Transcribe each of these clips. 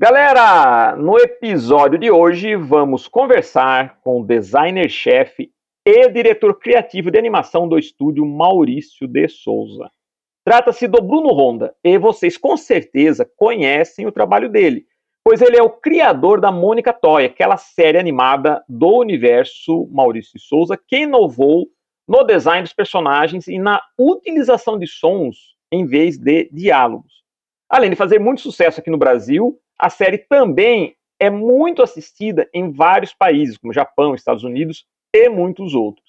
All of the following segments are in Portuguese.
Galera, no episódio de hoje vamos conversar com o designer-chefe e diretor criativo de animação do estúdio Maurício de Souza. Trata-se do Bruno Honda e vocês com certeza conhecem o trabalho dele, pois ele é o criador da Mônica Toy, aquela série animada do universo Maurício de Souza que inovou no design dos personagens e na utilização de sons em vez de diálogos. Além de fazer muito sucesso aqui no Brasil, a série também é muito assistida em vários países, como Japão, Estados Unidos e muitos outros.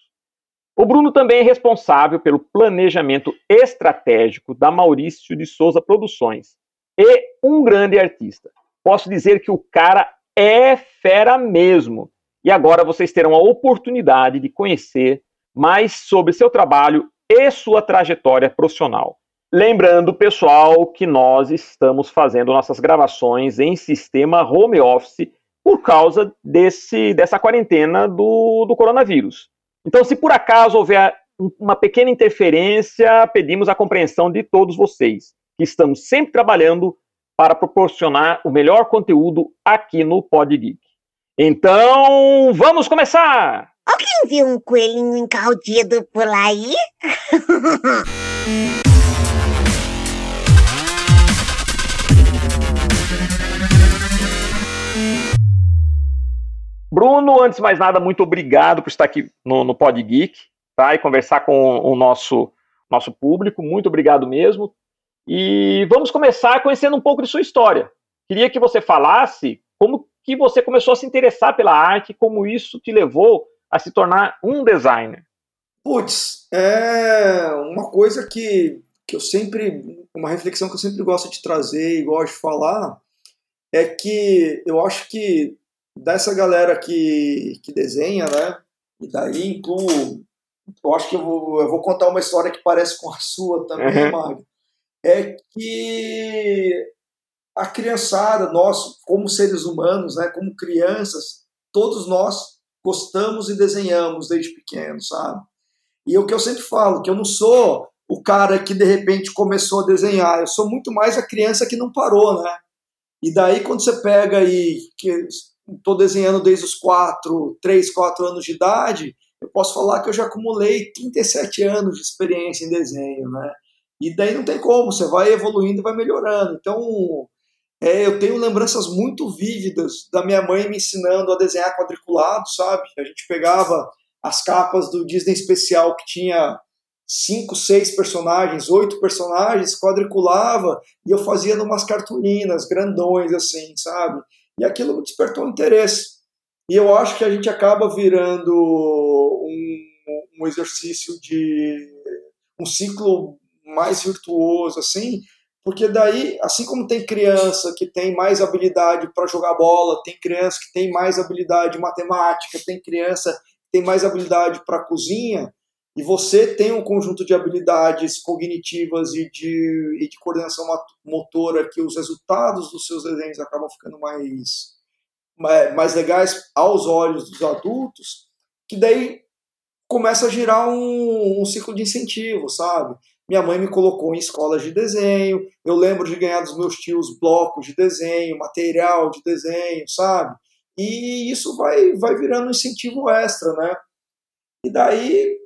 O Bruno também é responsável pelo planejamento estratégico da Maurício de Souza Produções e um grande artista. Posso dizer que o cara é fera mesmo. E agora vocês terão a oportunidade de conhecer mais sobre seu trabalho e sua trajetória profissional. Lembrando, pessoal, que nós estamos fazendo nossas gravações em sistema home office por causa desse, dessa quarentena do, do coronavírus. Então, se por acaso houver uma pequena interferência, pedimos a compreensão de todos vocês, que estamos sempre trabalhando para proporcionar o melhor conteúdo aqui no Pod Geek. Então, vamos começar! Alguém viu um coelhinho encaldido por aí? Bruno, antes de mais nada, muito obrigado por estar aqui no, no Pod Geek tá? e conversar com o nosso, nosso público. Muito obrigado mesmo. E vamos começar conhecendo um pouco de sua história. Queria que você falasse como que você começou a se interessar pela arte, como isso te levou a se tornar um designer. Putz, é uma coisa que, que eu sempre, uma reflexão que eu sempre gosto de trazer e gosto de falar, é que eu acho que dessa galera que, que desenha, né? E daí incluo. Eu acho que eu vou, eu vou contar uma história que parece com a sua também, uhum. É que a criançada, nós, como seres humanos, né, como crianças, todos nós gostamos e desenhamos desde pequeno, sabe? E é o que eu sempre falo, que eu não sou o cara que de repente começou a desenhar, eu sou muito mais a criança que não parou, né? E daí quando você pega e que estou desenhando desde os 4, 3, 4 anos de idade, eu posso falar que eu já acumulei 37 anos de experiência em desenho, né? E daí não tem como, você vai evoluindo e vai melhorando. Então, é, eu tenho lembranças muito vívidas da minha mãe me ensinando a desenhar quadriculado, sabe? A gente pegava as capas do Disney especial que tinha cinco, seis personagens, oito personagens, quadriculava e eu fazia numas cartolinas grandões assim, sabe? E aquilo me despertou interesse. E eu acho que a gente acaba virando um, um exercício de um ciclo mais virtuoso, assim, porque daí, assim como tem criança que tem mais habilidade para jogar bola, tem criança que tem mais habilidade em matemática, tem criança que tem mais habilidade para cozinha, e você tem um conjunto de habilidades cognitivas e de, e de coordenação motora que os resultados dos seus desenhos acabam ficando mais, mais legais aos olhos dos adultos, que daí começa a girar um, um ciclo de incentivo, sabe? Minha mãe me colocou em escolas de desenho, eu lembro de ganhar dos meus tios blocos de desenho, material de desenho, sabe? E isso vai, vai virando um incentivo extra, né? E daí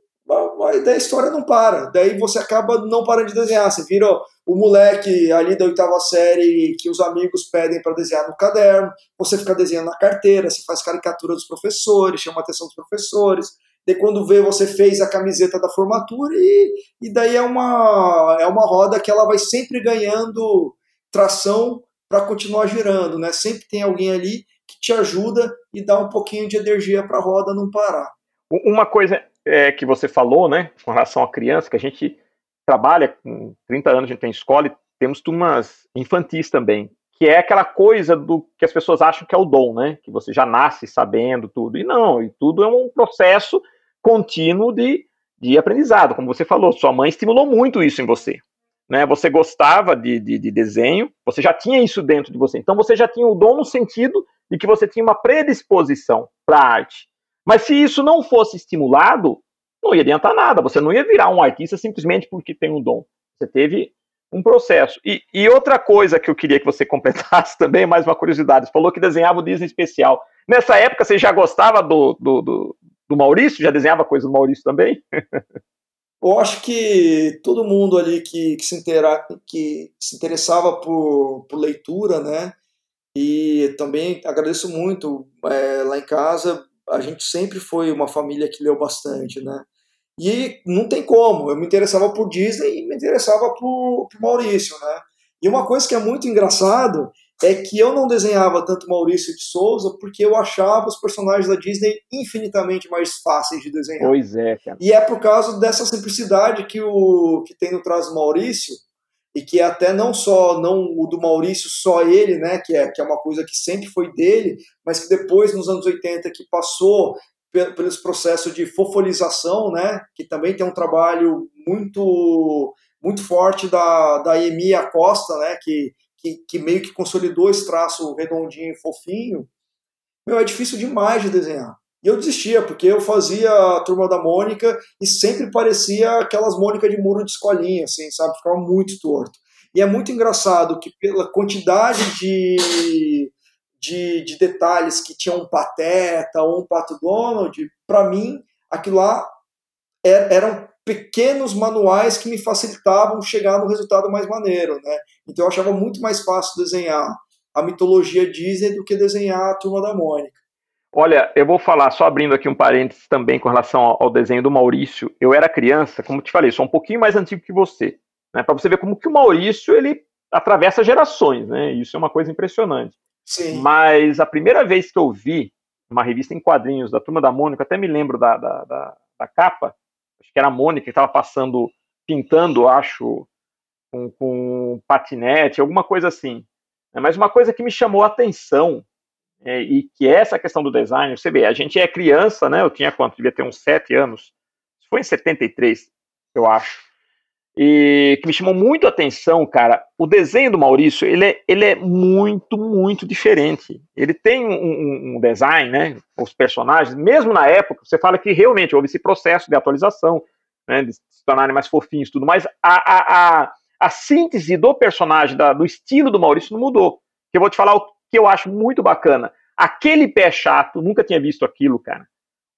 daí a história não para. Daí você acaba não parando de desenhar. Você vira o moleque ali da oitava série que os amigos pedem para desenhar no caderno, você fica desenhando na carteira, você faz caricatura dos professores, chama a atenção dos professores. Daí quando vê, você fez a camiseta da formatura e, e daí é uma, é uma roda que ela vai sempre ganhando tração para continuar girando, né? Sempre tem alguém ali que te ajuda e dá um pouquinho de energia para a roda não parar. Uma coisa é, que você falou, né, com relação à criança, que a gente trabalha com 30 anos, a gente tem escola e temos turmas infantis também, que é aquela coisa do que as pessoas acham que é o dom, né, que você já nasce sabendo tudo, e não, e tudo é um processo contínuo de, de aprendizado, como você falou, sua mãe estimulou muito isso em você, né, você gostava de, de, de desenho, você já tinha isso dentro de você, então você já tinha o dom no sentido de que você tinha uma predisposição para a arte, mas se isso não fosse estimulado, não ia adiantar nada. Você não ia virar um artista simplesmente porque tem um dom. Você teve um processo. E, e, outra coisa que eu queria que você completasse também, mais uma curiosidade, você falou que desenhava o Disney especial. Nessa época você já gostava do, do, do, do Maurício? Já desenhava coisa do Maurício também? eu acho que todo mundo ali que, que, se, intera, que se interessava por, por leitura, né? E também agradeço muito é, lá em casa, a gente sempre foi uma família que leu bastante, né? E não tem como, eu me interessava por Disney e me interessava por, por Maurício, né? E uma coisa que é muito engraçado é que eu não desenhava tanto Maurício de Souza porque eu achava os personagens da Disney infinitamente mais fáceis de desenhar. Pois é, cara. E é por causa dessa simplicidade que o que tem no traço do Maurício e que até não só não o do Maurício só ele, né, que é que é uma coisa que sempre foi dele, mas que depois nos anos 80 que passou pelos processos de fofolização, né, que também tem um trabalho muito muito forte da da Emi Acosta, né, que, que que meio que consolidou esse traço redondinho e fofinho. Meu, é difícil demais de desenhar. E eu desistia, porque eu fazia a turma da Mônica e sempre parecia aquelas Mônica de muro de escolinha, assim, sabe? Ficava muito torto. E é muito engraçado que pela quantidade de, de, de detalhes que tinha um Pateta ou um Pato Donald, para mim, aquilo lá é, eram pequenos manuais que me facilitavam chegar no resultado mais maneiro, né? Então eu achava muito mais fácil desenhar a mitologia Disney do que desenhar a Turma da Mônica. Olha, eu vou falar, só abrindo aqui um parênteses também com relação ao, ao desenho do Maurício. Eu era criança, como te falei, sou um pouquinho mais antigo que você, né? Para você ver como que o Maurício ele atravessa gerações, né? Isso é uma coisa impressionante. Sim. Mas a primeira vez que eu vi uma revista em quadrinhos da Turma da Mônica, até me lembro da, da, da, da capa, acho que era a Mônica que estava passando, pintando, acho, com, com patinete, alguma coisa assim. Né? Mas uma coisa que me chamou a atenção é, e que essa questão do design, você vê, a gente é criança, né? Eu tinha quanto? Devia ter uns sete anos. Foi em 73, eu acho. E que me chamou muito a atenção, cara, o desenho do Maurício, ele é, ele é muito, muito diferente. Ele tem um, um design, né? Os personagens, mesmo na época, você fala que realmente houve esse processo de atualização, né? De se tornarem mais fofinhos tudo, mas a, a, a, a síntese do personagem, da, do estilo do Maurício não mudou. Que eu vou te falar o que eu acho muito bacana. Aquele pé chato, nunca tinha visto aquilo, cara.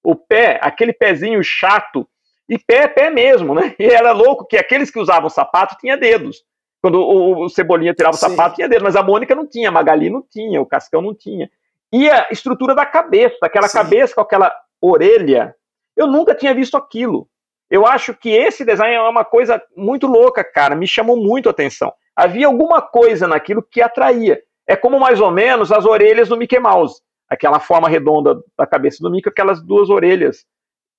O pé, aquele pezinho chato, e pé é pé mesmo, né? E era louco que aqueles que usavam sapato tinha dedos. Quando o, o Cebolinha tirava Sim. o sapato, tinha dedos, mas a Mônica não tinha, a Magali não tinha, o Cascão não tinha. E a estrutura da cabeça, aquela Sim. cabeça com aquela orelha, eu nunca tinha visto aquilo. Eu acho que esse design é uma coisa muito louca, cara, me chamou muito a atenção. Havia alguma coisa naquilo que atraía. É como mais ou menos as orelhas do Mickey Mouse. Aquela forma redonda da cabeça do Mickey, aquelas duas orelhas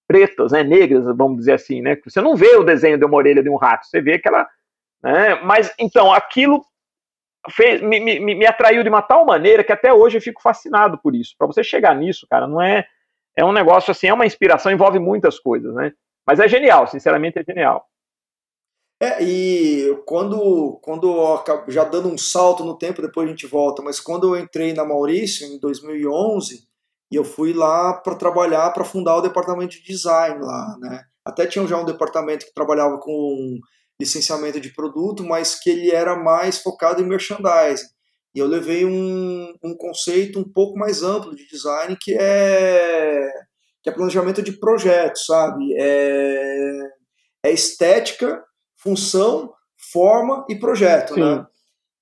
pretas, né, negras, vamos dizer assim, né? Você não vê o desenho de uma orelha de um rato, você vê aquela. Né, mas então, aquilo fez, me, me, me atraiu de uma tal maneira que até hoje eu fico fascinado por isso. Para você chegar nisso, cara, não é. É um negócio assim, é uma inspiração, envolve muitas coisas, né? Mas é genial, sinceramente é genial. É, e quando, quando já dando um salto no tempo, depois a gente volta, mas quando eu entrei na Maurício, em 2011, e eu fui lá para trabalhar, para fundar o departamento de design lá, né? Até tinha já um departamento que trabalhava com licenciamento de produto, mas que ele era mais focado em merchandising. E eu levei um, um conceito um pouco mais amplo de design, que é, que é planejamento de projetos, sabe? É, é estética função, forma e projeto, Sim. né?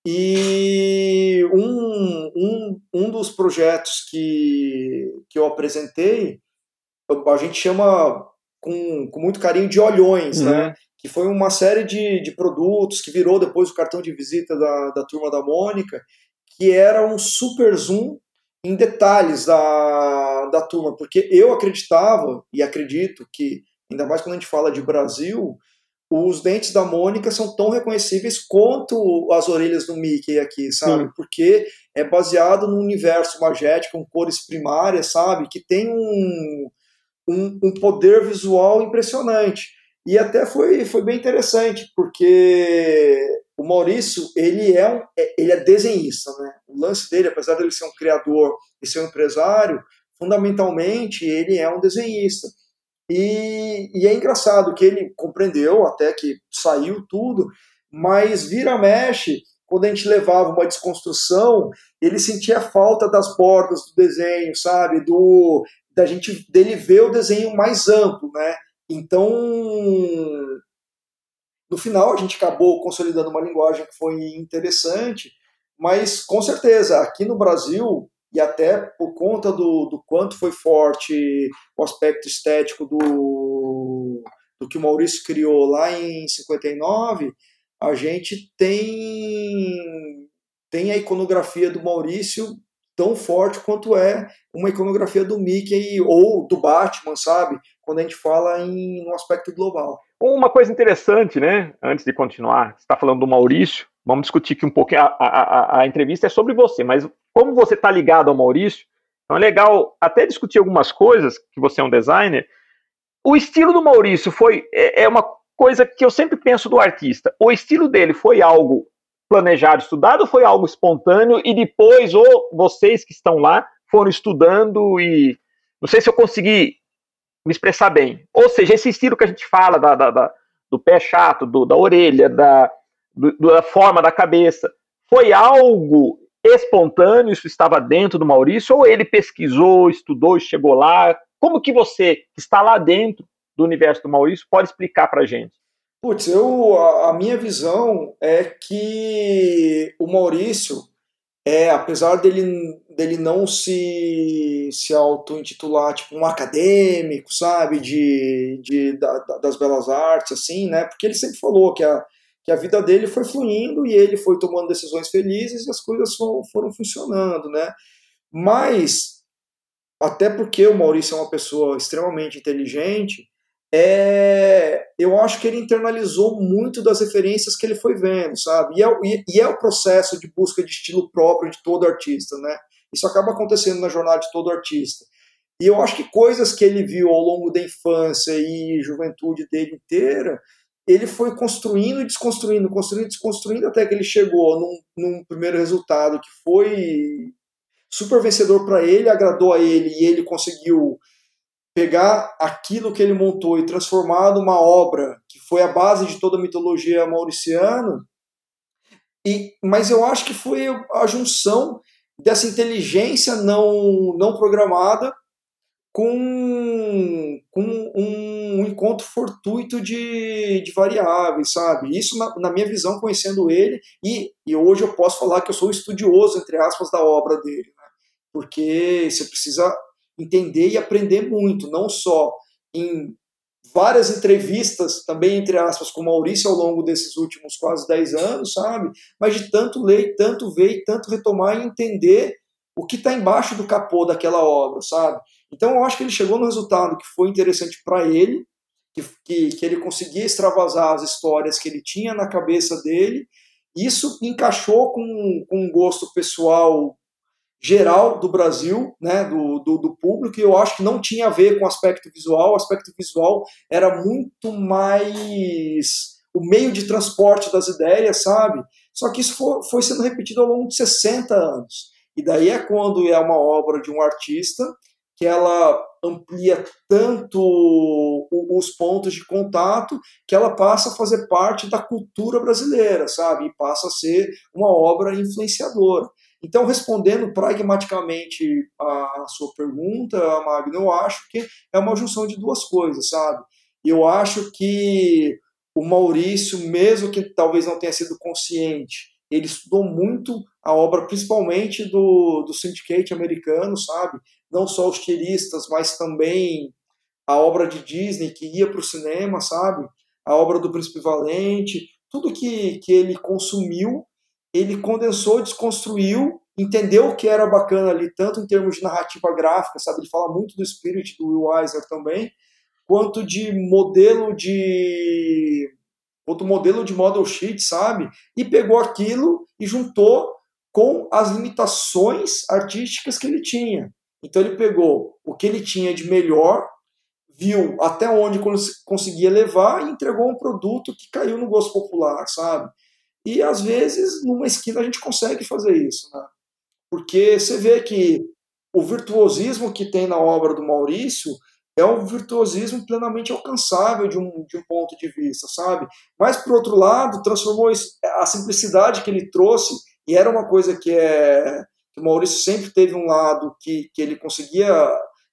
E um, um, um dos projetos que, que eu apresentei, a gente chama com, com muito carinho de olhões, né? uhum. né? Que foi uma série de, de produtos que virou depois o cartão de visita da, da turma da Mônica, que era um super zoom em detalhes da, da turma, porque eu acreditava e acredito que, ainda mais quando a gente fala de Brasil, os dentes da Mônica são tão reconhecíveis quanto as orelhas do Mickey aqui, sabe? Sim. Porque é baseado num universo magético, com cores primárias, sabe? Que tem um, um, um, poder visual impressionante. E até foi, foi bem interessante, porque o Maurício, ele é, um, é, ele é desenhista, né? O lance dele, apesar de ele ser um criador e ser um empresário, fundamentalmente ele é um desenhista. E, e, é engraçado que ele compreendeu até que saiu tudo, mas vira mexe, quando a gente levava uma desconstrução, ele sentia falta das bordas do desenho, sabe? Do da gente dele ver o desenho mais amplo, né? Então, no final a gente acabou consolidando uma linguagem que foi interessante, mas com certeza aqui no Brasil e até por conta do, do quanto foi forte o aspecto estético do, do que o Maurício criou lá em 59, a gente tem, tem a iconografia do Maurício tão forte quanto é uma iconografia do Mickey ou do Batman, sabe? Quando a gente fala em um aspecto global. Uma coisa interessante, né? Antes de continuar, você está falando do Maurício, vamos discutir aqui um pouco. A, a, a entrevista é sobre você, mas como você está ligado ao Maurício, então é legal até discutir algumas coisas, que você é um designer. O estilo do Maurício foi é, é uma coisa que eu sempre penso do artista. O estilo dele foi algo planejado, estudado, ou foi algo espontâneo e depois ou vocês que estão lá foram estudando e não sei se eu consegui me expressar bem. Ou seja, esse estilo que a gente fala da, da, da do pé chato, do, da orelha, da, do, da forma da cabeça, foi algo espontâneo, isso estava dentro do Maurício, ou ele pesquisou, estudou chegou lá? Como que você, que está lá dentro do universo do Maurício, pode explicar para gente? Putz, eu, a, a, minha visão é que o Maurício, é, apesar dele, dele não se, se auto-intitular tipo um acadêmico, sabe, de, de, da, das belas artes, assim, né, porque ele sempre falou que a, que a vida dele foi fluindo e ele foi tomando decisões felizes e as coisas foram, funcionando, né, mas, até porque o Maurício é uma pessoa extremamente inteligente, é, eu acho que ele internalizou muito das referências que ele foi vendo, sabe? E é, e é o processo de busca de estilo próprio de todo artista, né? Isso acaba acontecendo na jornada de todo artista. E eu acho que coisas que ele viu ao longo da infância e juventude dele inteira, ele foi construindo e desconstruindo, construindo e desconstruindo até que ele chegou num, num primeiro resultado que foi super vencedor para ele, agradou a ele e ele conseguiu pegar aquilo que ele montou e transformar numa obra que foi a base de toda a mitologia mauriciana. E, mas eu acho que foi a junção dessa inteligência não, não programada com, com um encontro fortuito de, de variáveis, sabe? Isso, na, na, minha visão, conhecendo ele, e, e hoje eu posso falar que eu sou estudioso, entre aspas, da obra dele, né? porque você precisa entender e aprender muito, não só em várias entrevistas, também entre aspas, com Maurício ao longo desses últimos quase 10 anos, sabe? Mas de tanto ler, tanto ver tanto retomar e entender o que está embaixo do capô daquela obra, sabe? Então eu acho que ele chegou no resultado que foi interessante para ele, que, que, que ele conseguia extravasar as histórias que ele tinha na cabeça dele. Isso encaixou com, com um gosto pessoal geral do Brasil, né, do, do, do, público, e eu acho que não tinha a ver com aspecto visual, o aspecto visual era muito mais o meio de transporte das ideias, sabe? Só que isso foi, foi sendo repetido ao longo de 60 anos. E daí é quando é uma obra de um artista que ela amplia tanto os pontos de contato que ela passa a fazer parte da cultura brasileira, sabe? E passa a ser uma obra influenciadora. Então, respondendo pragmaticamente a sua pergunta, Magno, eu acho que é uma junção de duas coisas, sabe? Eu acho que o Maurício, mesmo que talvez não tenha sido consciente, ele estudou muito a obra, principalmente do, do Syndicate americano, sabe? Não só os tiristas, mas também a obra de Disney que ia para o cinema, sabe? A obra do Príncipe Valente, tudo que, que ele consumiu ele condensou, desconstruiu, entendeu o que era bacana ali, tanto em termos de narrativa gráfica, sabe? Ele fala muito do Spirit, do Will Eisner também, quanto de modelo de outro modelo de model sheet, sabe? E pegou aquilo e juntou com as limitações artísticas que ele tinha. Então ele pegou o que ele tinha de melhor, viu até onde conseguia levar e entregou um produto que caiu no gosto popular, sabe? E às vezes, numa esquina, a gente consegue fazer isso, né? Porque você vê que o virtuosismo que tem na obra do Maurício é um virtuosismo plenamente alcançável de um, de um ponto de vista, sabe? Mas, por outro lado, transformou isso, a simplicidade que ele trouxe, e era uma coisa que, é, que o Maurício sempre teve um lado que, que ele conseguia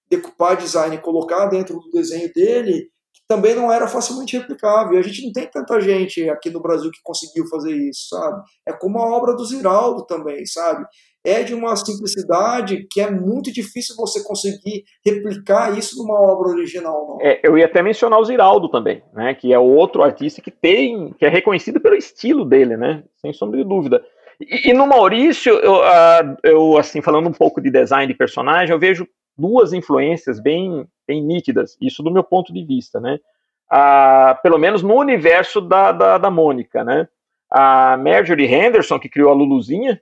decupar design e colocar dentro do desenho dele, que também não era facilmente replicável. A gente não tem tanta gente aqui no Brasil que conseguiu fazer isso, sabe? É como a obra do Ziraldo também, sabe? é de uma simplicidade que é muito difícil você conseguir replicar isso numa obra original. É, eu ia até mencionar o Ziraldo também, né, que é outro artista que tem, que é reconhecido pelo estilo dele, né, sem sombra de dúvida. E, e no Maurício, eu, uh, eu, assim, falando um pouco de design de personagem, eu vejo duas influências bem, bem nítidas, isso do meu ponto de vista, né, uh, pelo menos no universo da, da, da Mônica, né, a Marjorie Henderson, que criou a Luluzinha,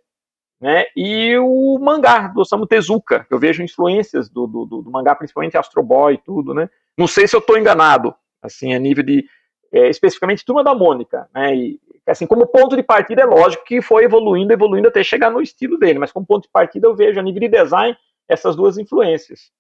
né? E o mangá do Osamu Tezuka, eu vejo influências do, do, do, mangá, principalmente Astro Boy e tudo, né? Não sei se eu estou enganado, assim, a nível de é, especificamente Turma da Mônica, né? E assim, como ponto de partida é lógico que foi evoluindo, evoluindo até chegar no estilo dele, mas como ponto de partida eu vejo a nível de design essas duas influências.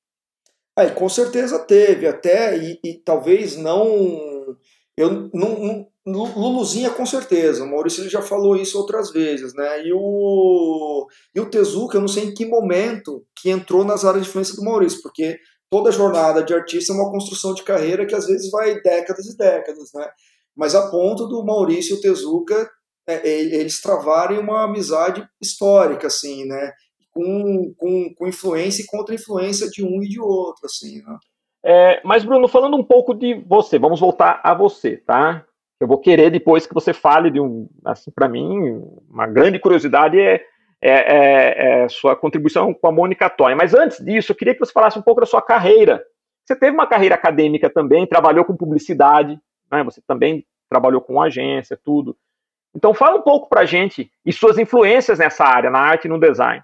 É, com certeza teve, até e, e talvez não eu não, não, Luluzinha com certeza, o Maurício já falou isso outras vezes, né? E o, e o Tezuka, eu não sei em que momento que entrou nas áreas de influência do Maurício, porque toda jornada de artista é uma construção de carreira que às vezes vai décadas e décadas, né? Mas a ponto do Maurício e o Tezuka é, eles travarem uma amizade histórica, assim, né? Com, com, com influência e contra-influência de um e de outro, assim, né? É, mas, Bruno, falando um pouco de você, vamos voltar a você, tá? Eu vou querer depois que você fale de um, assim, para mim, uma grande curiosidade é, é, é, é, sua contribuição com a Mônica Toy. Mas antes disso, eu queria que você falasse um pouco da sua carreira. Você teve uma carreira acadêmica também, trabalhou com publicidade, né? Você também trabalhou com agência, tudo. Então, fala um pouco para gente e suas influências nessa área, na arte e no design.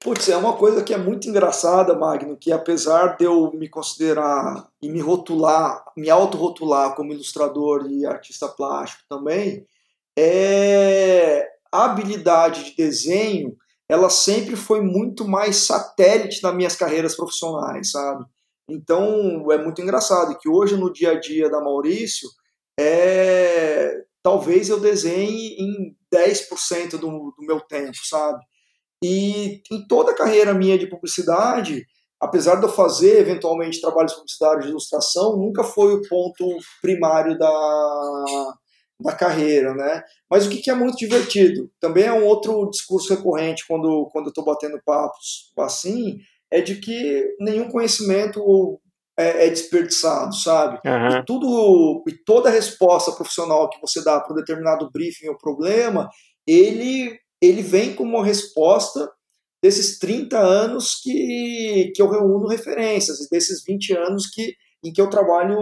Putz, é uma coisa que é muito engraçada, Magno, que apesar de eu me considerar e me rotular, me autorrotular como ilustrador e artista plástico também, é habilidade de desenho, ela sempre foi muito mais satélite nas minhas carreiras profissionais, sabe? Então, é muito engraçado que hoje no dia a dia da Maurício, é talvez eu desenhe em 10% do, do meu tempo, sabe? E em toda a carreira minha de publicidade, apesar de eu fazer eventualmente trabalhos publicitários de ilustração, nunca foi o ponto primário da, da carreira, né? Mas o que, que é muito divertido, também é um outro discurso recorrente quando, quando eu estou batendo papos assim, é de que nenhum conhecimento é, é desperdiçado, sabe? Uhum. E, tudo, e toda resposta profissional que você dá para um determinado briefing ou problema, ele ele vem como resposta desses 30 anos que, que eu reúno referências, e desses 20 anos que, em que eu trabalho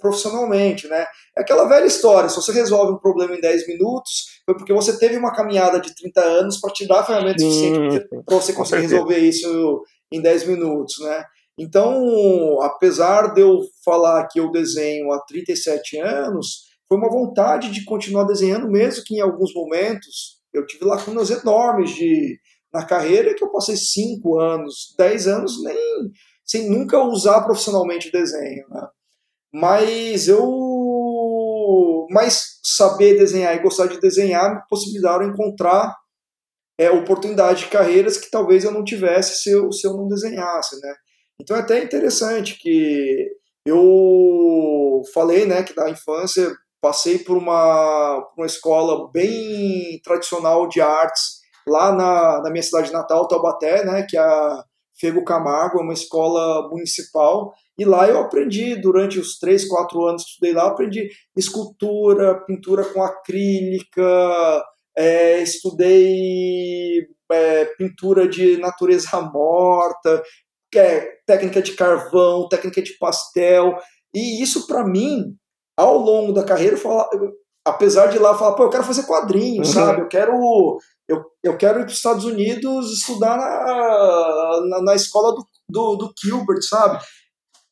profissionalmente, né? É aquela velha história, se você resolve um problema em 10 minutos, foi porque você teve uma caminhada de 30 anos para te dar a ferramenta suficiente para você conseguir resolver isso em 10 minutos, né? Então, apesar de eu falar que eu desenho há 37 anos, foi uma vontade de continuar desenhando, mesmo que em alguns momentos eu tive lacunas enormes de, na carreira que eu passei 5 anos, 10 anos nem sem nunca usar profissionalmente o desenho. Né? Mas eu. Mas saber desenhar e gostar de desenhar me possibilitaram encontrar é, oportunidades de carreiras que talvez eu não tivesse se eu, se eu não desenhasse. Né? Então é até interessante que eu falei né, que da infância passei por uma, uma escola bem tradicional de artes lá na, na minha cidade natal, Taubaté, né, que é a Fego Camargo, é uma escola municipal, e lá eu aprendi, durante os três, quatro anos que estudei lá, aprendi escultura, pintura com acrílica, é, estudei é, pintura de natureza morta, é, técnica de carvão, técnica de pastel, e isso para mim ao longo da carreira, falar, apesar de lá falar, pô, eu quero fazer quadrinhos, uhum. sabe? Eu quero, eu, eu quero ir para os Estados Unidos estudar na, na, na escola do, do, do, Gilbert, sabe?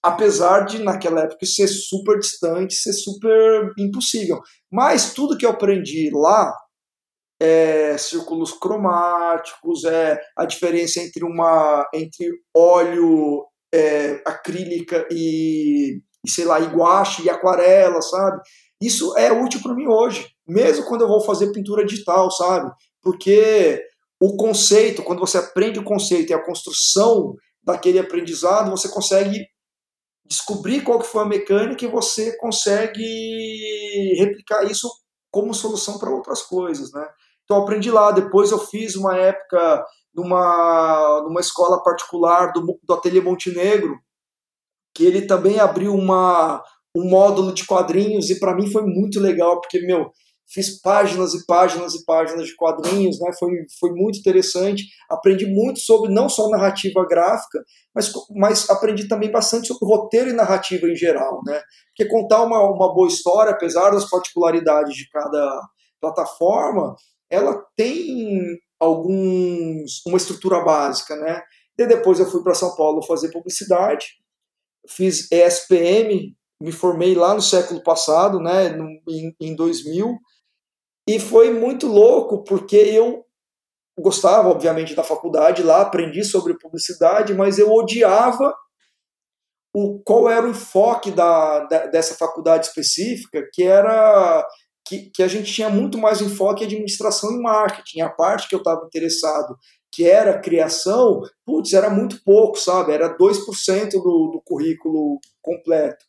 Apesar de, naquela época, ser super distante, ser super impossível. Mas tudo que eu aprendi lá, é, círculos cromáticos, é a diferença entre uma entre óleo é, acrílica e, e, sei lá, e guache e aquarela, sabe? Isso é útil para mim hoje, mesmo quando eu vou fazer pintura digital, sabe? Porque o conceito, quando você aprende o conceito e a construção daquele aprendizado, você consegue descobrir qual que foi a mecânica e você consegue replicar isso como solução para outras coisas, né? Então aprendi lá, depois eu fiz uma época numa, numa escola particular do, do Ateliê Montenegro, que ele também abriu uma, um módulo de quadrinhos e para mim foi muito legal, porque, meu, fiz páginas e páginas e páginas de quadrinhos, né? Foi, foi muito interessante. Aprendi muito sobre não só narrativa gráfica, mas, mas aprendi também bastante sobre roteiro e narrativa em geral, né? Porque contar uma, uma boa história, apesar das particularidades de cada plataforma, ela tem alguns uma estrutura básica, né? E depois eu fui para São Paulo fazer publicidade, fiz ESPM, me formei lá no século passado, né? Em, em 2000 e foi muito louco, porque eu gostava, obviamente, da faculdade lá, aprendi sobre publicidade, mas eu odiava o, qual era o enfoque da, da dessa faculdade específica, que era que, que, a gente tinha muito mais enfoque em administração e marketing. A parte que eu estava interessado, que era criação, putz, era muito pouco, sabe? Era 2% do, do currículo completo.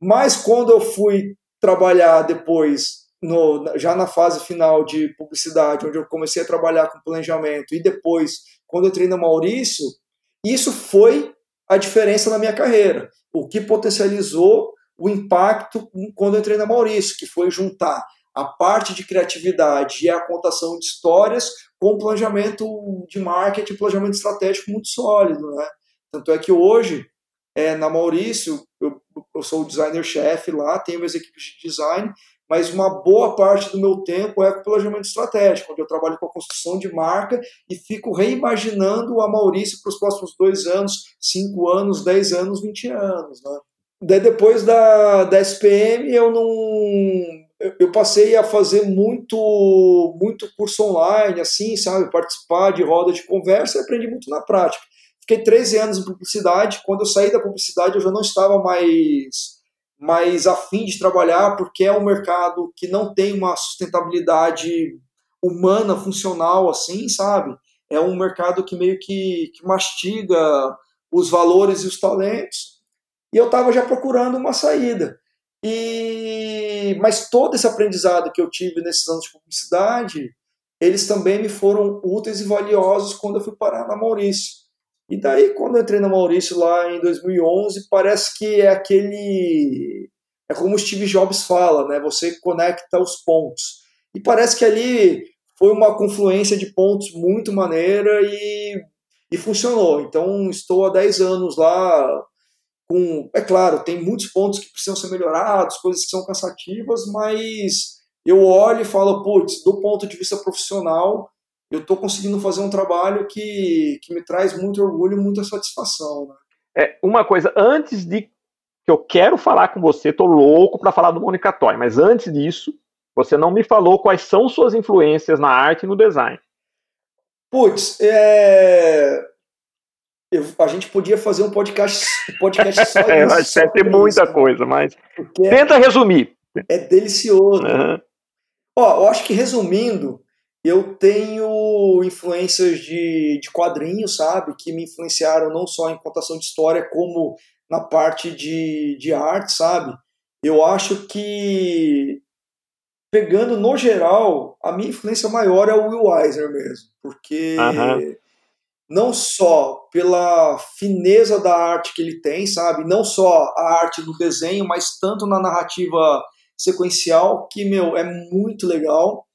Mas quando eu fui trabalhar depois no, já na fase final de publicidade, onde eu comecei a trabalhar com planejamento, e depois, quando entrei na Maurício, isso foi a diferença na minha carreira. O que potencializou o impacto quando entrei na Maurício, que foi juntar a parte de criatividade e a contação de histórias com planejamento de marketing, planejamento estratégico muito sólido, né? Tanto é que hoje, é, na Maurício, eu, eu sou o designer-chefe lá, tenho minhas equipes de design, mas uma boa parte do meu tempo é com planejamento estratégico, onde eu trabalho com a construção de marca e fico reimaginando a Maurício para os próximos dois anos, cinco anos, dez anos, vinte anos. Né? Daí depois da, da SPM eu não eu passei a fazer muito muito curso online assim sabe participar de roda de conversa e aprendi muito na prática fiquei 13 anos em publicidade quando eu saí da publicidade eu já não estava mais mais afim de trabalhar porque é um mercado que não tem uma sustentabilidade humana, funcional assim, sabe? É um mercado que meio que, que mastiga os valores e os talentos. E eu estava já procurando uma saída. E mas todo esse aprendizado que eu tive nesses anos de publicidade, eles também me foram úteis e valiosos quando eu fui parar na Maurício. E daí, quando eu entrei na Maurício lá em 2011, parece que é aquele. É como o Steve Jobs fala, né? Você conecta os pontos. E parece que ali foi uma confluência de pontos muito maneira e, e funcionou. Então, estou há 10 anos lá. Com, é claro, tem muitos pontos que precisam ser melhorados, coisas que são cansativas, mas eu olho e falo, putz, do ponto de vista profissional, eu estou conseguindo fazer um trabalho que, que me traz muito orgulho e muita satisfação. Né? É, uma coisa, antes de que eu quero falar com você, estou louco para falar do Mônica Toy, mas antes disso, você não me falou quais são suas influências na arte e no design. Putz, é... Eu, a gente podia fazer um podcast, podcast só é, isso. Vai ter muita isso, coisa, mas tenta resumir. É delicioso. Uhum. Ó, eu acho que resumindo, eu tenho influências de, de quadrinhos, sabe? Que me influenciaram não só em contação de história, como na parte de, de arte, sabe? Eu acho que, pegando no geral, a minha influência maior é o Will Eisner mesmo. Porque uhum. não só pela fineza da arte que ele tem, sabe? Não só a arte do desenho, mas tanto na narrativa sequencial, que, meu, é muito legal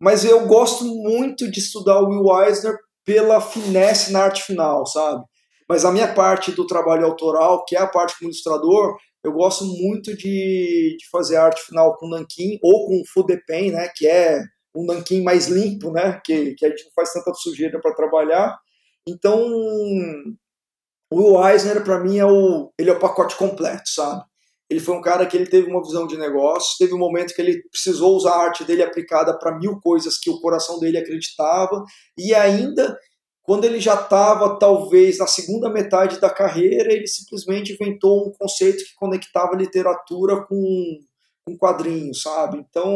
mas eu gosto muito de estudar o Will Eisner pela finesse na arte final, sabe? Mas a minha parte do trabalho autoral, que é a parte como ilustrador, eu gosto muito de, de fazer arte final com nanquim ou com fudepen, né? Que é um nanquim mais limpo, né? Que, que a gente não faz tanta sujeira para trabalhar. Então, o Will Eisner, para mim, é o, ele é o pacote completo, sabe? Ele foi um cara que ele teve uma visão de negócio, teve um momento que ele precisou usar a arte dele aplicada para mil coisas que o coração dele acreditava, e ainda quando ele já estava, talvez, na segunda metade da carreira, ele simplesmente inventou um conceito que conectava literatura com, com quadrinhos, sabe? Então,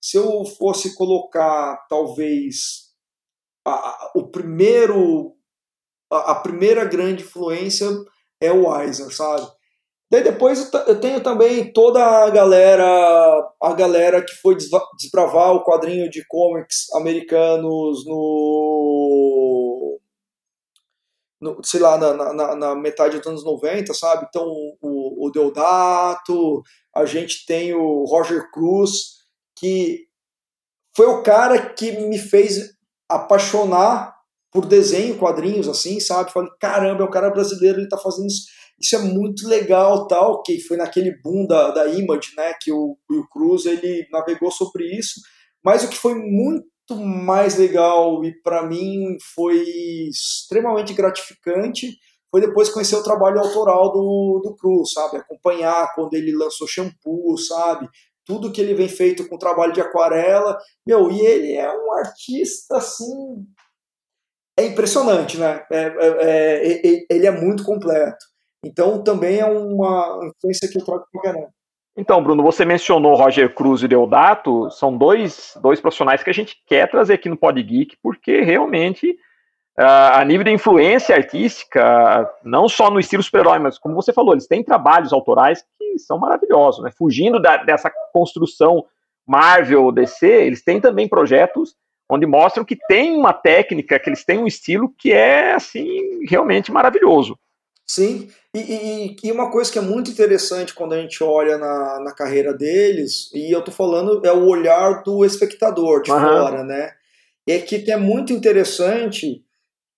se eu fosse colocar, talvez, a, o primeiro, a, a, primeira grande influência é o Eisner, sabe? Daí depois eu tenho também toda a galera, a galera que foi desbravar o quadrinho de comics americanos no, no sei lá, na, na, na, metade dos anos 90, sabe? Então o, o Deodato, a gente tem o Roger Cruz, que foi o cara que me fez apaixonar por desenho, quadrinhos, assim, sabe? Falei, caramba, é um cara brasileiro, ele tá fazendo isso isso é muito legal, tal, que foi naquele boom da, da Image, né, que o, o Cruz ele navegou sobre isso, mas o que foi muito mais legal e para mim foi extremamente gratificante foi depois conhecer o trabalho autoral do, do Cruz, sabe, acompanhar quando ele lançou shampoo, sabe, tudo que ele vem feito com trabalho de aquarela, meu, e ele é um artista assim é impressionante, né? É, é, é, ele é muito completo. Então também é uma influência que eu trago para caramba. Então, Bruno, você mencionou Roger Cruz e Deodato, são dois, dois profissionais que a gente quer trazer aqui no Pod Geek, porque realmente, uh, a nível de influência artística, não só no estilo super-herói, mas como você falou, eles têm trabalhos autorais que são maravilhosos, né? Fugindo da, dessa construção Marvel, DC, eles têm também projetos onde mostram que tem uma técnica, que eles têm um estilo que é, assim, realmente maravilhoso. Sim, e, e, e, uma coisa que é muito interessante quando a gente olha na, na carreira deles, e eu tô falando, é o olhar do espectador de uhum. fora, né? É que, que é muito interessante,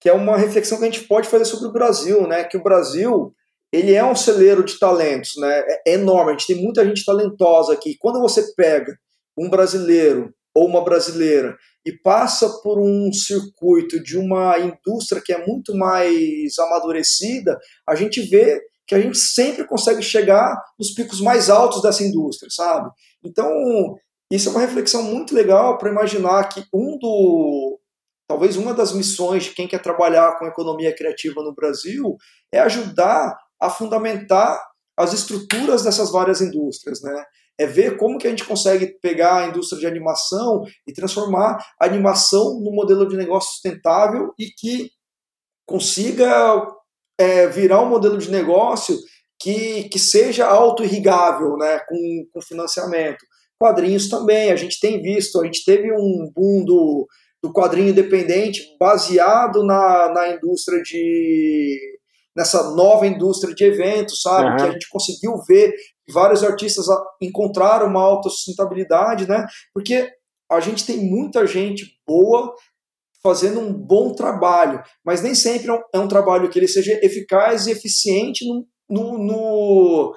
que é uma reflexão que a gente pode fazer sobre o Brasil, né? Que o Brasil, ele é um celeiro de talentos, né? É enorme, a gente tem muita gente talentosa aqui. Quando você pega um brasileiro ou uma brasileira e passa por um circuito de uma indústria que é muito mais amadurecida, a gente vê que a gente sempre consegue chegar nos picos mais altos dessa indústria, sabe? Então, isso é uma reflexão muito legal para imaginar que um do talvez uma das missões de quem quer trabalhar com economia criativa no Brasil é ajudar a fundamentar as estruturas dessas várias indústrias, né? É ver como que a gente consegue pegar a indústria de animação e transformar a animação num modelo de negócio sustentável e que consiga é, virar um modelo de negócio que, que seja auto-irrigável né, com, com financiamento. Quadrinhos também, a gente tem visto, a gente teve um boom do, do quadrinho independente baseado na, na indústria de nessa nova indústria de eventos, sabe? Uhum. Que a gente conseguiu ver vários artistas encontraram uma autossustentabilidade, né? Porque a gente tem muita gente boa fazendo um bom trabalho, mas nem sempre é um, é um trabalho que ele seja eficaz e eficiente no, no, no,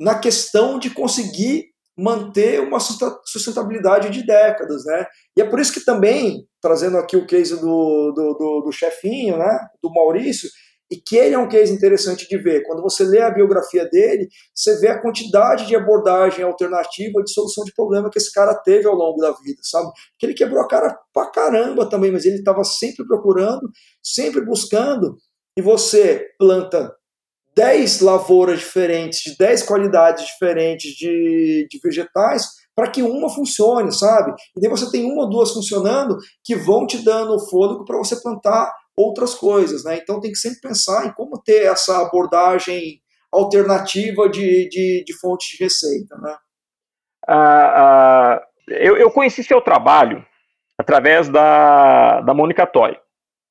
na questão de conseguir manter uma sustentabilidade de décadas, né? E é por isso que também, trazendo aqui o case do, do, do, do chefinho, né, do Maurício, e que ele é um case interessante de ver. Quando você lê a biografia dele, você vê a quantidade de abordagem alternativa de solução de problema que esse cara teve ao longo da vida, sabe? Que ele quebrou a cara pra caramba também, mas ele estava sempre procurando, sempre buscando, e você planta 10 lavouras diferentes, de 10 qualidades diferentes de, de vegetais, para que uma funcione, sabe? E daí você tem uma ou duas funcionando que vão te dando fôlego para você plantar outras coisas, né? Então tem que sempre pensar em como ter essa abordagem alternativa de, de, de de receita, né? Ah, ah, eu, eu, conheci seu trabalho através da, da Mônica Toy.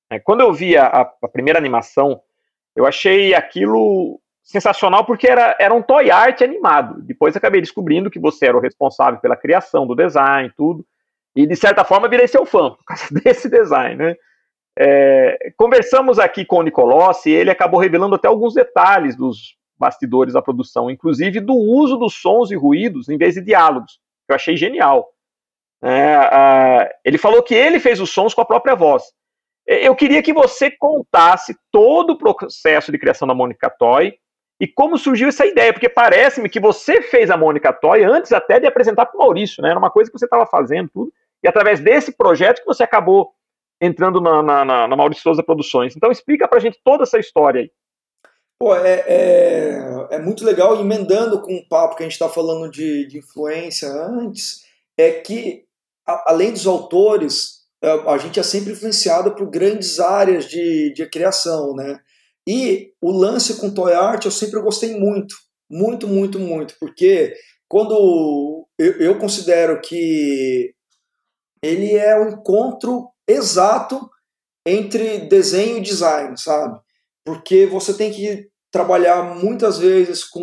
É, quando eu vi a, a, primeira animação, eu achei aquilo sensacional porque era, era um toy art animado. Depois acabei descobrindo que você era o responsável pela criação do design, tudo. E de certa forma virei seu fã por causa desse design, né? É, conversamos aqui com o Nicolossi e ele acabou revelando até alguns detalhes dos bastidores da produção, inclusive do uso dos sons e ruídos em vez de diálogos, que eu achei genial. É, ele falou que ele fez os sons com a própria voz. Eu queria que você contasse todo o processo de criação da Mônica Toy e como surgiu essa ideia, porque parece-me que você fez a Mônica Toy antes até de apresentar para o Maurício, né? Era uma coisa que você estava fazendo tudo, e através desse projeto que você acabou entrando na, na, na, na Maurício Souza Produções. Então explica pra gente toda essa história aí. Pô, é, é, é muito legal, emendando com o papo que a gente está falando de, de influência antes, é que, a, além dos autores, a, é, a gente é sempre influenciado por grandes áreas de, de criação, né? E o lance com Toy Art eu sempre gostei muito, muito, muito, muito, porque quando eu, eu considero que ele é o encontro exato entre desenho e design, sabe? Porque você tem que trabalhar muitas vezes com,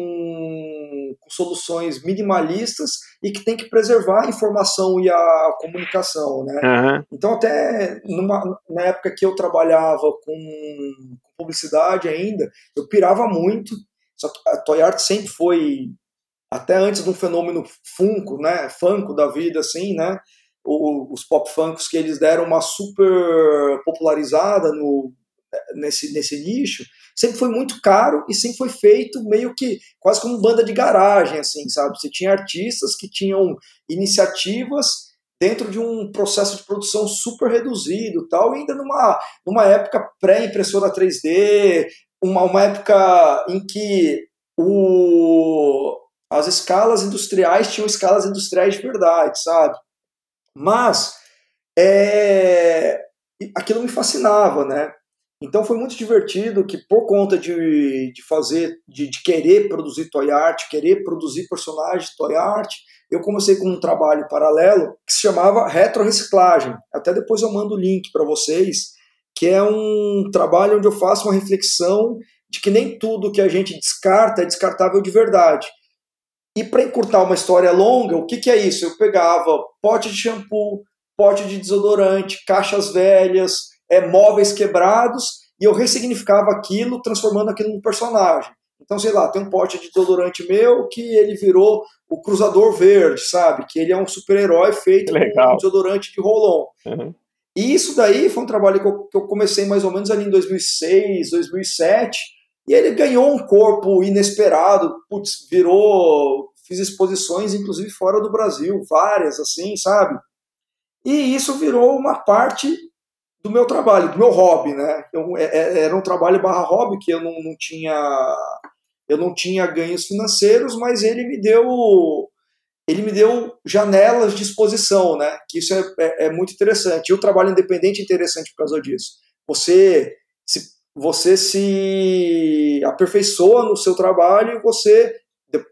com, soluções minimalistas e que tem que preservar a informação e a comunicação, né? Uhum. Então até numa, na época que eu trabalhava com publicidade ainda, eu pirava muito. Só que a Toy Art sempre foi até antes de um fenômeno funko, né, funko da vida assim, né? Os pop funkos que eles deram uma super popularizada no nesse nesse nicho, sempre foi muito caro e sempre foi feito meio que quase como banda de garagem assim, sabe? Você tinha artistas que tinham iniciativas dentro de um processo de produção super reduzido, tal, ainda numa, numa época pré-impressora 3D, uma, uma época em que o, as escalas industriais tinham escalas industriais de verdade, sabe? Mas é, aquilo me fascinava, né? Então foi muito divertido que por conta de, de fazer, de, de querer produzir toy art, querer produzir personagens de toy art, eu comecei com um trabalho paralelo que se chamava retroreciclagem. Até depois eu mando o link para vocês, que é um trabalho onde eu faço uma reflexão de que nem tudo que a gente descarta é descartável de verdade. E para encurtar uma história longa, o que, que é isso? Eu pegava pote de shampoo, pote de desodorante, caixas velhas, é, móveis quebrados, e eu ressignificava aquilo, transformando aquilo num personagem. Então, sei lá, tem um pote de desodorante meu que ele virou o Cruzador Verde, sabe? Que ele é um super-herói feito Legal. com desodorante de rolon. Uhum. E isso daí foi um trabalho que eu, que eu comecei mais ou menos ali em 2006, 2007, e ele ganhou um corpo inesperado, putz, virou, fiz exposições inclusive fora do Brasil, várias assim, sabe? E isso virou uma parte do meu trabalho, do meu hobby, né? Eu, é, é, era um trabalho barra hobby que eu não, não tinha eu não tinha ganhos financeiros, mas ele me deu ele me deu janelas de exposição, né? Que isso é, é, é muito interessante. E o trabalho independente é interessante por causa disso. Você se você se aperfeiçoa no seu trabalho e você,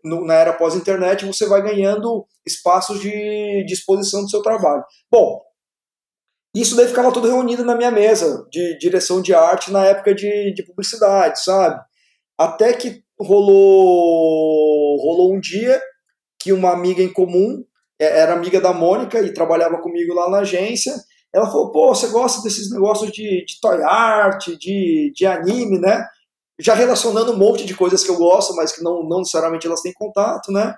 na era pós-internet, você vai ganhando espaços de, de exposição do seu trabalho. Bom, isso daí ficava tudo reunido na minha mesa de direção de arte na época de, de publicidade, sabe? Até que rolou, rolou um dia que uma amiga em comum, é, era amiga da Mônica e trabalhava comigo lá na agência, ela falou, pô, você gosta desses negócios de, de toy art, de, de anime, né? Já relacionando um monte de coisas que eu gosto, mas que não, não necessariamente elas têm contato, né?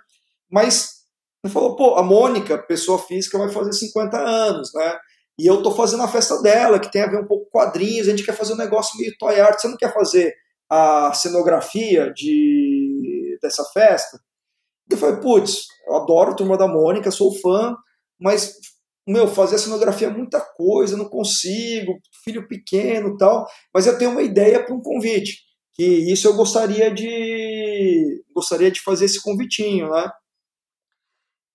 Mas ele falou, pô, a Mônica, pessoa física, vai fazer 50 anos, né? E eu tô fazendo a festa dela, que tem a ver um pouco com quadrinhos, a gente quer fazer um negócio meio toy art, você não quer fazer a cenografia de, dessa festa? Eu falei, putz, eu adoro a Turma da Mônica, sou fã, mas meu, fazer a cenografia é muita coisa, não consigo, filho pequeno tal, mas eu tenho uma ideia para um convite, que isso eu gostaria de gostaria de fazer esse convitinho, né?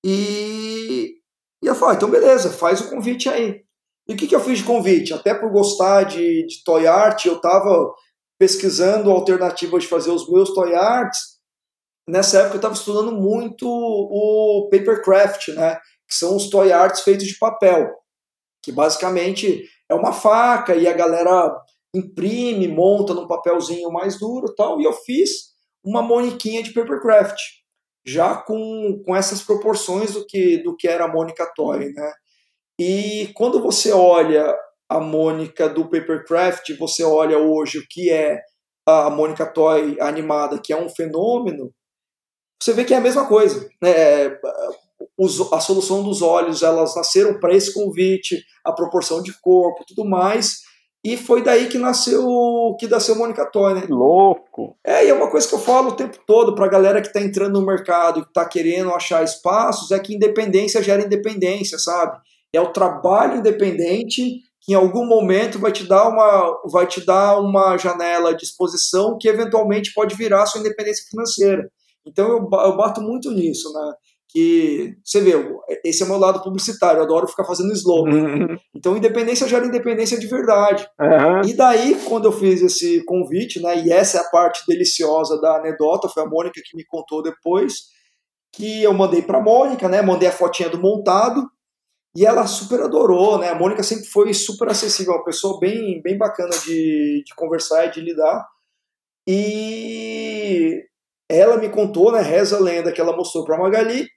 E, e eu falei, ah, então beleza, faz o convite aí. E o que, que eu fiz de convite? Até por gostar de, de toy art, eu estava pesquisando alternativas de fazer os meus toy arts. Nessa época eu estava estudando muito o papercraft, né? Que são os toy arts feitos de papel, que basicamente é uma faca e a galera imprime, monta num papelzinho mais duro tal, e eu fiz uma moniquinha de papercraft, já com, com essas proporções do que, do que era a Mônica Toy, né? E quando você olha a Mônica do papercraft, você olha hoje o que é a Mônica Toy animada, que é um fenômeno, você vê que é a mesma coisa. Né? Os, a solução dos olhos, elas nasceram para esse convite, a proporção de corpo, tudo mais. E foi daí que nasceu que nasceu Mônica Toy, né? Louco! É, e é uma coisa que eu falo o tempo todo para a galera que está entrando no mercado e está querendo achar espaços, é que independência gera independência, sabe? É o trabalho independente que em algum momento vai te dar uma, vai te dar uma janela de exposição que eventualmente pode virar sua independência financeira. Então eu, eu bato muito nisso, né? Que você vê, esse é o meu lado publicitário, eu adoro ficar fazendo slogan. Uhum. Então independência gera independência de verdade. Uhum. E daí, quando eu fiz esse convite, né? E essa é a parte deliciosa da anedota, foi a Mônica que me contou depois, que eu mandei para a Mônica, né? Mandei a fotinha do montado e ela super adorou, né? A Mônica sempre foi super acessível, uma pessoa bem, bem bacana de, de conversar e de lidar. E ela me contou, né? Reza a lenda que ela mostrou para a Magali.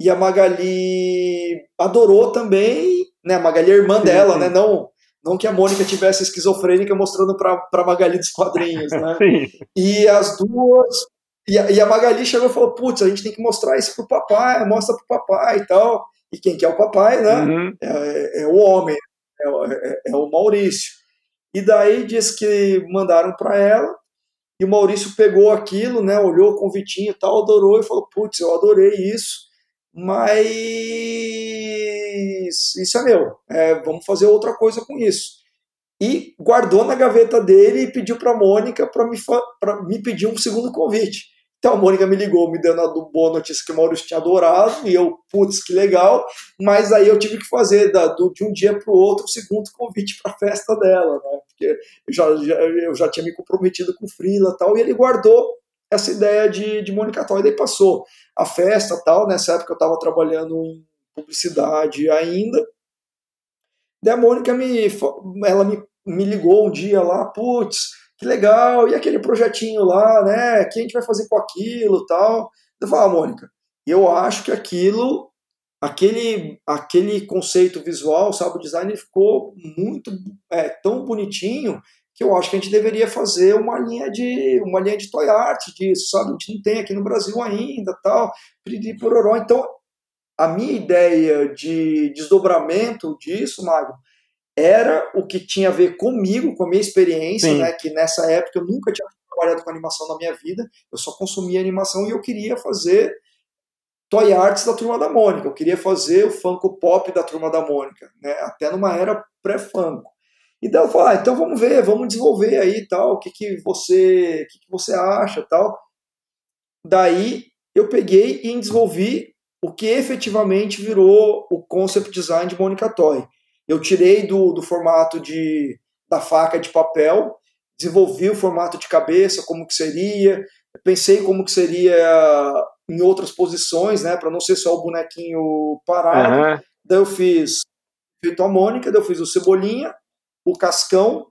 E a Magali adorou também, né? A Magali é irmã dela, né? Não, não que a Mônica tivesse esquizofrênica mostrando para a Magali dos quadrinhos, né? Sim. E as duas. E a, e a Magali chegou e falou: Putz, a gente tem que mostrar isso pro papai, mostra pro papai e tal. E quem que é o papai, né? Uhum. É, é, é, o homem, é, é, é, o Maurício. E daí diz que mandaram para ela, e o Maurício pegou aquilo, né? Olhou o convitinho e tal, adorou e falou: Putz, eu adorei isso, mas isso é meu, é, vamos fazer outra coisa com isso. E guardou na gaveta dele e pediu para a Mônica para me, me pedir um segundo convite. Então a Mônica me ligou, me dando a boa notícia que o Maurício tinha adorado, e eu, putz, que legal, mas aí eu tive que fazer da, do, de um dia para o outro o segundo convite para a festa dela, né? Porque eu já, já, eu já tinha me comprometido com o Frila e tal, e ele guardou essa ideia de, de Mônica Toy, daí passou a festa tal, nessa época eu estava trabalhando em publicidade ainda, daí a Mônica me, ela me, me ligou um dia lá, putz, que legal, e aquele projetinho lá, né? O que a gente vai fazer com aquilo tal? Eu falo, ah, Mônica, eu acho que aquilo, aquele, aquele conceito visual, sabe, o design ficou muito, é, tão bonitinho que eu acho que a gente deveria fazer uma linha de uma linha de toy art disso, sabe? A gente não tem aqui no Brasil ainda, tal, piriri pororó. Então, a minha ideia de desdobramento disso, Magno, era o que tinha a ver comigo, com a minha experiência, Sim. né? Que nessa época eu nunca tinha trabalhado com animação na minha vida, eu só consumia animação e eu queria fazer toy arts da Turma da Mônica, eu queria fazer o Funko Pop da Turma da Mônica, né? Até numa era pré-Funko. E daí eu falei, ah, então vamos ver, vamos desenvolver aí tal, o que, que você, o que, que você acha tal. Daí eu peguei e desenvolvi o que efetivamente virou o concept design de Mônica Toy eu tirei do, do formato de, da faca de papel, desenvolvi o formato de cabeça, como que seria, pensei como que seria em outras posições, né, para não ser só o bonequinho parado. Uhum. Daí eu fiz feito a Mônica, daí eu fiz o Cebolinha, o Cascão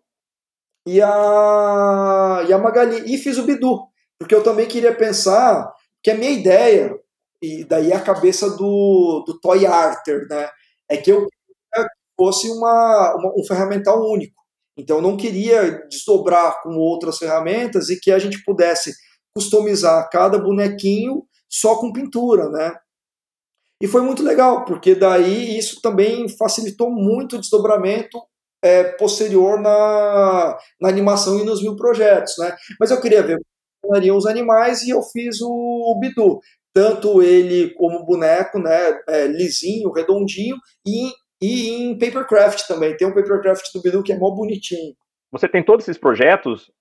e a, e a Magali. E fiz o Bidu, porque eu também queria pensar que a minha ideia, e daí a cabeça do, do Toy Arter, né, é que eu fosse uma, uma, um ferramental único. Então, eu não queria desdobrar com outras ferramentas e que a gente pudesse customizar cada bonequinho só com pintura, né? E foi muito legal, porque daí isso também facilitou muito o desdobramento é, posterior na, na animação e nos mil projetos, né? Mas eu queria ver como os animais e eu fiz o, o Bidu. Tanto ele como boneco, né, é, lisinho, redondinho, e e em Papercraft também. Tem um Papercraft do Bidu que é mó bonitinho. Você tem todos esses projetos,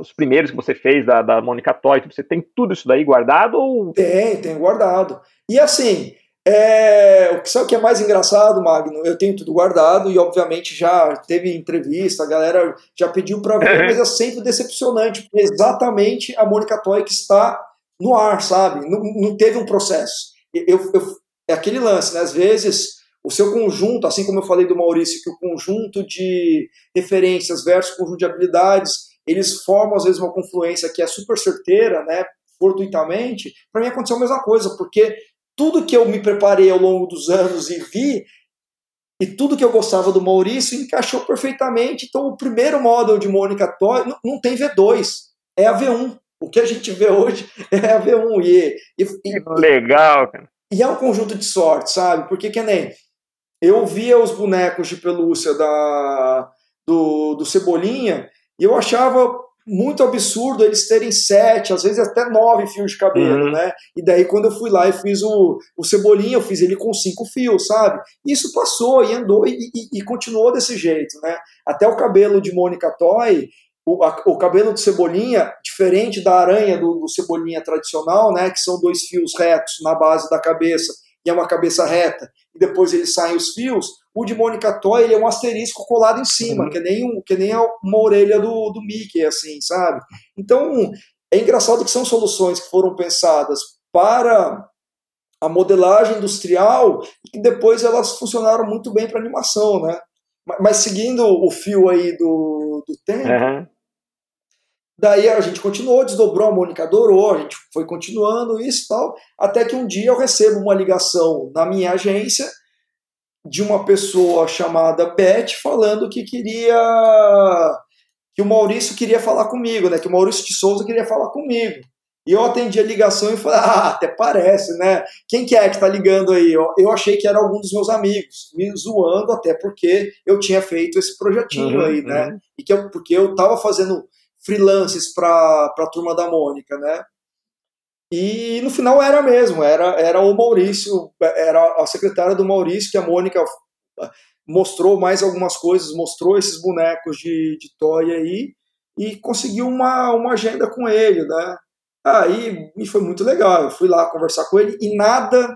os primeiros que você fez da, da Mônica Toy, você tem tudo isso daí guardado? Ou... Tem, tem guardado. E assim, é, o que sabe que é mais engraçado, Magno? Eu tenho tudo guardado e obviamente já teve entrevista, a galera já pediu para ver, mas é sempre decepcionante, é exatamente a Mônica Toy que está no ar, sabe? Não, não teve um processo. Eu, eu, é aquele lance, né? Às vezes o seu conjunto, assim como eu falei do Maurício, que o conjunto de referências versus conjunto de habilidades, eles formam às vezes uma confluência que é super certeira, né, fortuitamente, para mim aconteceu a mesma coisa, porque tudo que eu me preparei ao longo dos anos e vi, e tudo que eu gostava do Maurício encaixou perfeitamente. Então, o primeiro model de Mônica Toy não, não tem V2, é a V1. O que a gente vê hoje é a V1. E, e, e Legal, cara. E é um conjunto de sorte, sabe? Porque que nem eu via os bonecos de pelúcia da, do, do Cebolinha e eu achava muito absurdo eles terem sete, às vezes até nove fios de cabelo, uhum. né? E daí quando eu fui lá e fiz o, o Cebolinha, eu fiz ele com cinco fios, sabe? Isso passou e andou e, e, e, continuou desse jeito, né? Até o cabelo de Mônica Toy, o, a, o cabelo do Cebolinha, diferente da aranha do, do Cebolinha tradicional, né? Que são dois fios retos na base da cabeça e é uma cabeça reta, e depois eles saem os fios, o de Mônica Toy ele é um asterisco colado em cima, uhum. que, nem um, que nem uma orelha do, do Mickey, assim, sabe? Então, é engraçado que são soluções que foram pensadas para a modelagem industrial e que depois elas funcionaram muito bem para animação, né? Mas seguindo o fio aí do, do tempo, uhum. Daí a gente continuou, desdobrou, a Mônica adorou, a gente foi continuando isso e tal, até que um dia eu recebo uma ligação na minha agência de uma pessoa chamada Beth falando que queria que o Maurício queria falar comigo, né? Que o Maurício de Souza queria falar comigo. E eu atendi a ligação e falei, ah, até parece, né? Quem que é que tá ligando aí? Eu, eu achei que era algum dos meus amigos, me zoando, até porque eu tinha feito esse projetinho uhum, aí, né? Uhum. E que eu, porque eu tava fazendo freelances para a turma da Mônica, né? E no final era mesmo, era, era o Maurício, era a secretária do Maurício, que a Mônica mostrou mais algumas coisas, mostrou esses bonecos de, de toy aí, e conseguiu uma, uma agenda com ele, né? Aí me foi muito legal, eu fui lá conversar com ele e nada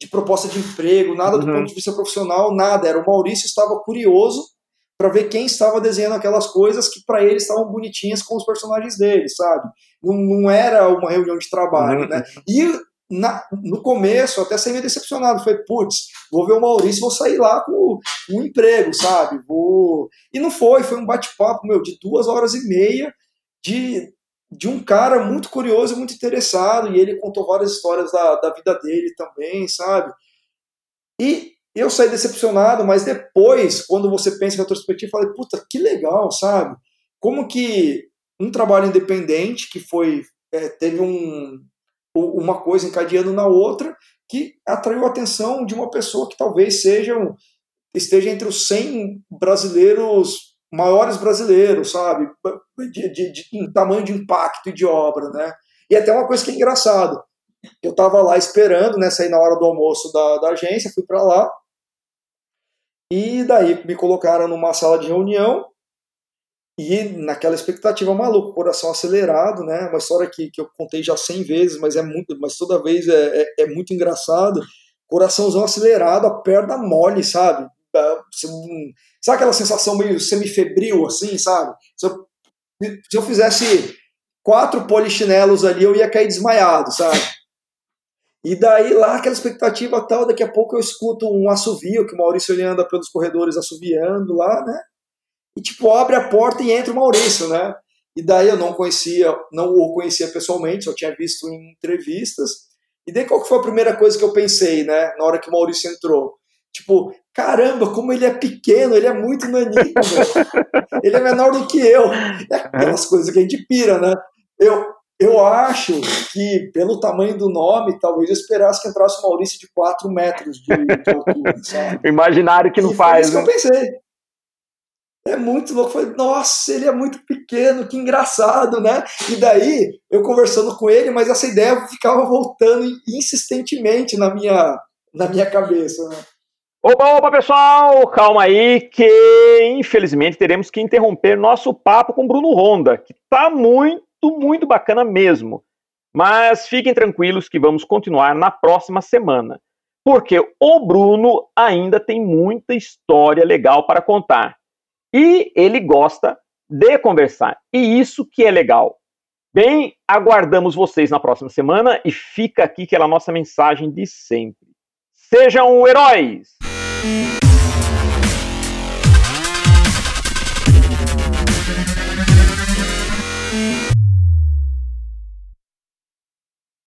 de proposta de emprego, nada do uhum. ponto de vista profissional, nada. Era o Maurício estava curioso para ver quem estava desenhando aquelas coisas que para ele estavam bonitinhas com os personagens dele, sabe? Não, não era uma reunião de trabalho, uhum. né? E na, no começo até saí meio decepcionado. Falei, putz, vou ver o Maurício vou sair lá com, um emprego, sabe? Vou... E não foi, foi um bate-papo, meu, de duas horas e meia de, de um cara muito curioso e muito interessado. E ele contou várias histórias da, da vida dele também, sabe? E eu saí decepcionado, mas depois, quando você pensa em retrospectiva, eu falei, puta, que legal, sabe? Como que um trabalho independente, que foi é, teve um, uma coisa encadeando na outra, que atraiu a atenção de uma pessoa que talvez seja, esteja entre os 100 brasileiros, maiores brasileiros, sabe? De, de, de, em tamanho de impacto e de obra, né? E até uma coisa que é engraçado. Eu estava lá esperando, né, sair na hora do almoço da, da agência, fui para lá, e daí me colocaram numa sala de reunião e naquela expectativa maluca, coração acelerado, né? Uma história que, que eu contei já 100 vezes, mas é muito, mas toda vez é, é, é muito engraçado. Coraçãozão acelerado, a perna mole, sabe? É, sabe aquela sensação meio semifebril, assim, sabe? Se eu, se eu fizesse quatro polichinelos ali, eu ia cair desmaiado, sabe? E daí lá aquela expectativa tal, daqui a pouco eu escuto um assovio, que o Maurício ele anda pelos corredores assoviando lá, né? E tipo, abre a porta e entra o Maurício, né? E daí eu não conhecia, não o conhecia pessoalmente, só tinha visto em entrevistas. E daí qual que foi a primeira coisa que eu pensei, né? Na hora que o Maurício entrou? Tipo, caramba, como ele é pequeno, ele é muito naninho, ele é menor do que eu. É aquelas coisas que a gente pira, né? Eu, eu acho que, pelo tamanho do nome, talvez eu esperasse que entrasse o Maurício de 4 metros de, de altura. Sabe? Imaginário que não e faz. Foi isso né? que eu pensei. É muito louco. Falei, nossa, ele é muito pequeno, que engraçado, né? E daí, eu conversando com ele, mas essa ideia ficava voltando insistentemente na minha, na minha cabeça. Né? Opa, opa, pessoal, calma aí, que infelizmente teremos que interromper nosso papo com Bruno Honda, que tá muito muito bacana mesmo. Mas fiquem tranquilos que vamos continuar na próxima semana, porque o Bruno ainda tem muita história legal para contar. E ele gosta de conversar. E isso que é legal. Bem, aguardamos vocês na próxima semana e fica aqui aquela nossa mensagem de sempre. Sejam heróis!